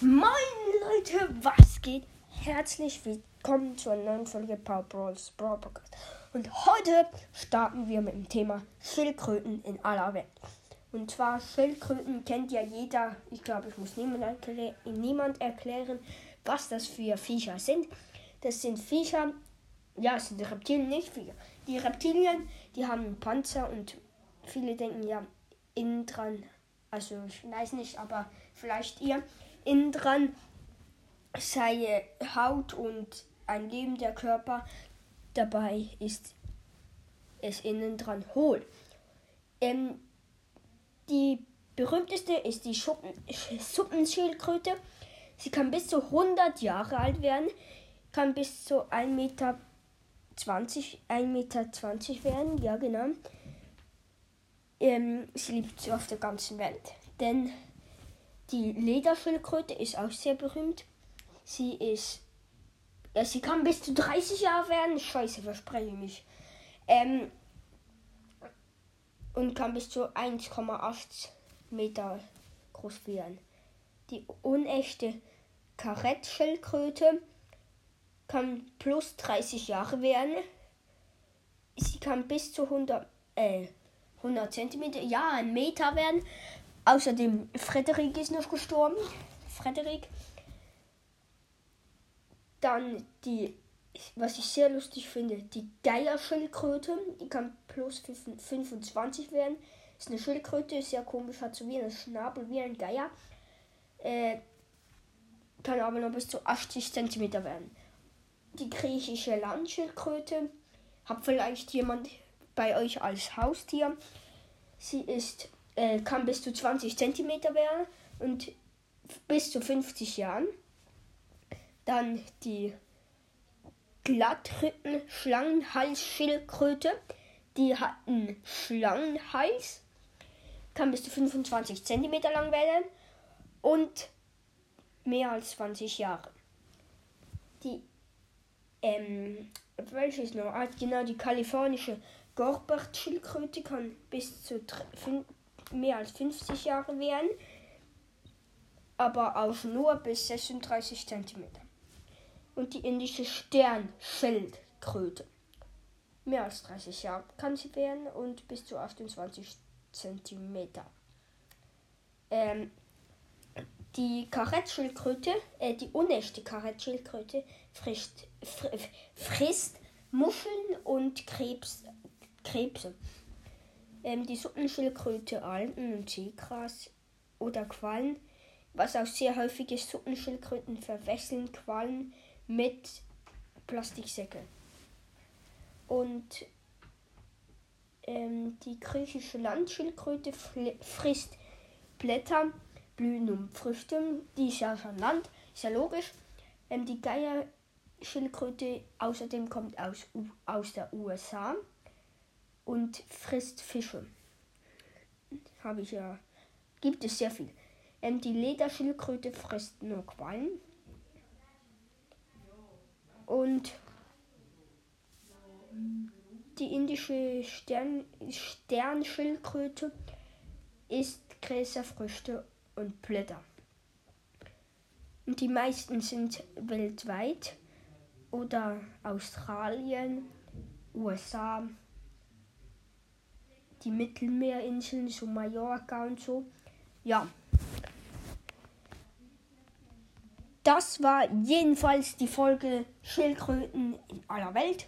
Moin Leute, was geht? Herzlich willkommen zu einer neuen Folge Power Brawls Brawl Podcast. Und heute starten wir mit dem Thema Schildkröten in aller Welt. Und zwar Schildkröten kennt ja jeder. Ich glaube, ich muss niemand, niemand erklären, was das für Viecher sind. Das sind Viecher, ja, es sind Reptilien, nicht Viecher. Die Reptilien, die haben einen Panzer und viele denken ja innen dran, also ich weiß nicht, aber vielleicht ihr, innen dran sei Haut und ein lebender Körper. Dabei ist es innen dran hohl. Ähm, die berühmteste ist die Schuppen, Suppenschildkröte. Sie kann bis zu 100 Jahre alt werden, kann bis zu 1,20 Meter 20, 1,20 Meter 20 werden, ja genau. Ähm, sie lebt auf der ganzen Welt, denn die Lederschildkröte ist auch sehr berühmt. Sie ist. Ja, sie kann bis zu 30 Jahre werden. Scheiße, verspreche ich mich. Ähm, und kann bis zu 1,8 Meter groß werden. Die unechte Karettschildkröte kann plus 30 Jahre werden. Sie kann bis zu 100, äh, 100 Zentimeter, ja, ein Meter werden. Außerdem, Frederik ist noch gestorben. Frederik. Dann die, was ich sehr lustig finde, die Geierschildkröte. Die kann plus 25 werden. Ist eine Schildkröte, ist sehr komisch, hat so wie ein Schnabel wie ein Geier. Äh, kann aber nur bis zu 80 cm werden. Die griechische Landschildkröte hat vielleicht jemand bei euch als Haustier. Sie ist äh, kann bis zu 20 cm werden und bis zu 50 Jahren. Dann die Glattrippen Schlangenhalsschildkröte. Die hat einen Schlangenhals, kann bis zu 25 cm lang werden und mehr als 20 Jahre. Die, ähm, welches noch? Ah, genau, die kalifornische Gorbert-Schildkröte kann bis zu mehr als 50 Jahre werden, aber auch nur bis 36 cm. Und die indische Sternschildkröte. Mehr als 30 Jahre kann sie werden und bis zu 28 cm. Ähm, die Karettschildkröte, äh, die unechte Karettschildkröte, frisst, frisst Muscheln und Krebs, Krebse ähm, die Suppenschildkröte, Algen und Seegras oder Quallen, was auch sehr häufig ist, Suppenschildkröten verwechseln Quallen mit Plastiksäcke. Und ähm, die griechische Landschildkröte frisst Blätter, Blüten und Früchte. Die ist ja schon Land, ist ja logisch. Ähm, die Geierschildkröte außerdem kommt aus, aus der USA und frisst Fische. Habe ich ja. Gibt es sehr viel. Ähm, die Lederschildkröte frisst nur Quallen. Und die indische Stern Sternschildkröte isst Gräser, Früchte und Blätter. Und die meisten sind weltweit oder Australien, USA, die Mittelmeerinseln, so Mallorca und so. Ja. Das war jedenfalls die Folge Schildkröten in aller Welt.